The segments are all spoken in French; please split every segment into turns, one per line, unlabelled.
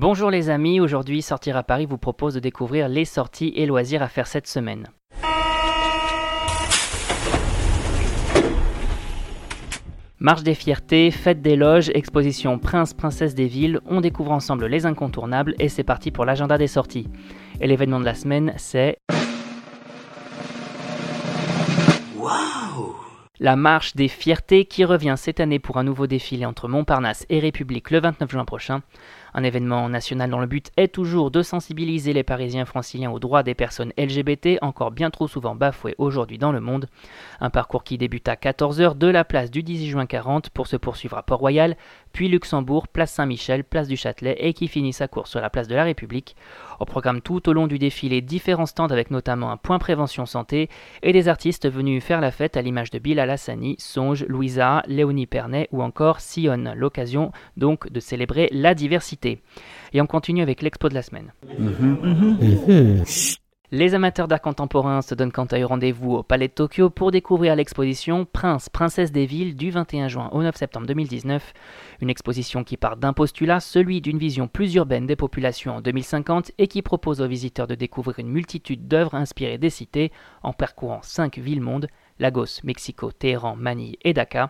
Bonjour les amis, aujourd'hui Sortir à Paris vous propose de découvrir les sorties et loisirs à faire cette semaine. Marche des fiertés, fête des loges, exposition Prince, Princesse des villes, on découvre ensemble les incontournables et c'est parti pour l'agenda des sorties. Et l'événement de la semaine, c'est... La marche des fiertés qui revient cette année pour un nouveau défilé entre Montparnasse et République le 29 juin prochain. Un événement national dont le but est toujours de sensibiliser les Parisiens franciliens aux droits des personnes LGBT, encore bien trop souvent bafoués aujourd'hui dans le monde. Un parcours qui débute à 14h de la place du 18 juin 40 pour se poursuivre à Port-Royal, puis Luxembourg, place Saint-Michel, place du Châtelet et qui finit sa course sur la place de la République. Au programme tout au long du défilé, différents stands avec notamment un point prévention santé et des artistes venus faire la fête à l'image de Bilal Hassani, Songe, Louisa, Léonie Pernet ou encore Sion. L'occasion donc de célébrer la diversité et on continue avec l'expo de la semaine. Les amateurs d'art contemporain se donnent quant à eux rendez-vous au Palais de Tokyo pour découvrir l'exposition Prince, Princesse des villes du 21 juin au 9 septembre 2019. Une exposition qui part d'un postulat, celui d'une vision plus urbaine des populations en 2050 et qui propose aux visiteurs de découvrir une multitude d'œuvres inspirées des cités en parcourant cinq villes-mondes, Lagos, Mexico, Téhéran, Manille et Dakar.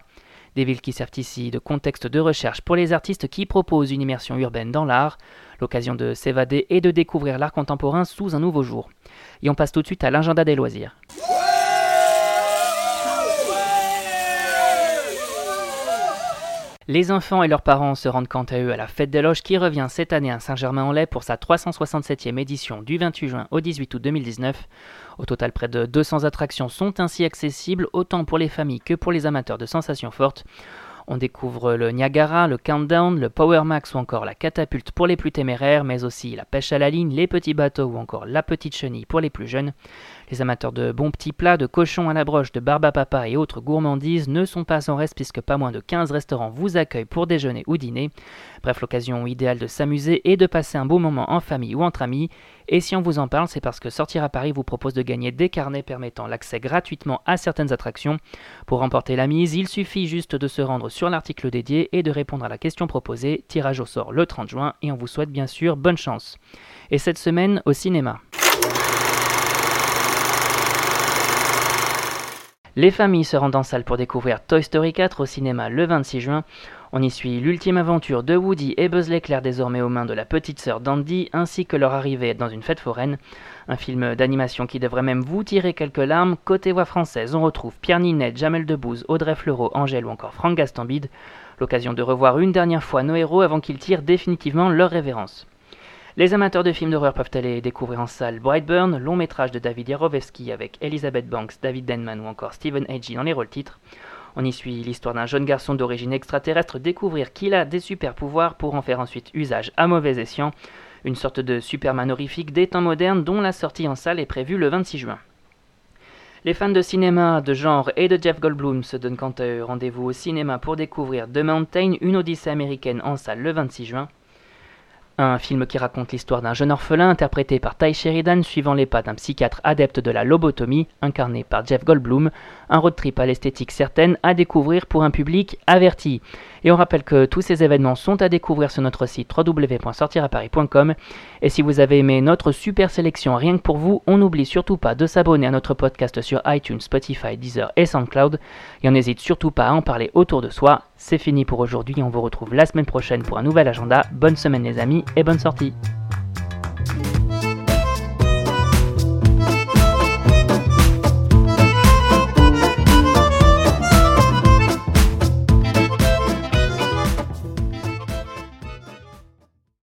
Des villes qui servent ici de contexte de recherche pour les artistes qui proposent une immersion urbaine dans l'art, l'occasion de s'évader et de découvrir l'art contemporain sous un nouveau jour. Et on passe tout de suite à l'agenda des loisirs. Les enfants et leurs parents se rendent quant à eux à la Fête des Loges qui revient cette année à Saint-Germain-en-Laye pour sa 367e édition du 28 juin au 18 août 2019. Au total, près de 200 attractions sont ainsi accessibles autant pour les familles que pour les amateurs de sensations fortes. On découvre le Niagara, le Countdown, le Power Max ou encore la catapulte pour les plus téméraires, mais aussi la pêche à la ligne, les petits bateaux ou encore la petite chenille pour les plus jeunes. Les amateurs de bons petits plats, de cochons à la broche, de barbe à papa et autres gourmandises ne sont pas sans reste puisque pas moins de 15 restaurants vous accueillent pour déjeuner ou dîner. Bref, l'occasion idéale de s'amuser et de passer un beau moment en famille ou entre amis. Et si on vous en parle, c'est parce que Sortir à Paris vous propose de gagner des carnets permettant l'accès gratuitement à certaines attractions. Pour remporter la mise, il suffit juste de se rendre sur l'article dédié et de répondre à la question proposée. Tirage au sort le 30 juin et on vous souhaite bien sûr bonne chance. Et cette semaine au cinéma. Les familles se rendent en salle pour découvrir Toy Story 4 au cinéma le 26 juin. On y suit l'ultime aventure de Woody et Buzz l'éclair désormais aux mains de la petite sœur d'Andy, ainsi que leur arrivée dans une fête foraine. Un film d'animation qui devrait même vous tirer quelques larmes. Côté voix française, on retrouve Pierre Ninet, Jamel Debbouze, Audrey Fleurot, Angèle ou encore Franck Gastambide. L'occasion de revoir une dernière fois nos héros avant qu'ils tirent définitivement leur révérence. Les amateurs de films d'horreur peuvent aller découvrir en salle Brightburn, long métrage de David Yarovesky avec Elizabeth Banks, David Denman ou encore Stephen Agee dans les rôles titres. On y suit l'histoire d'un jeune garçon d'origine extraterrestre découvrir qu'il a des super pouvoirs pour en faire ensuite usage à mauvais escient. Une sorte de Superman horrifique des temps modernes dont la sortie en salle est prévue le 26 juin. Les fans de cinéma, de genre et de Jeff Goldblum se donnent quant à eux rendez-vous au cinéma pour découvrir The Mountain, une odyssée américaine en salle le 26 juin. Un film qui raconte l'histoire d'un jeune orphelin interprété par Ty Sheridan suivant les pas d'un psychiatre adepte de la lobotomie incarné par Jeff Goldblum, un road trip à l'esthétique certaine à découvrir pour un public averti. Et on rappelle que tous ces événements sont à découvrir sur notre site www.sortiraparis.com. Et si vous avez aimé notre super sélection rien que pour vous, on n'oublie surtout pas de s'abonner à notre podcast sur iTunes, Spotify, Deezer et SoundCloud. Et on n'hésite surtout pas à en parler autour de soi. C'est fini pour aujourd'hui, on vous retrouve la semaine prochaine pour un nouvel agenda. Bonne semaine les amis et bonne sortie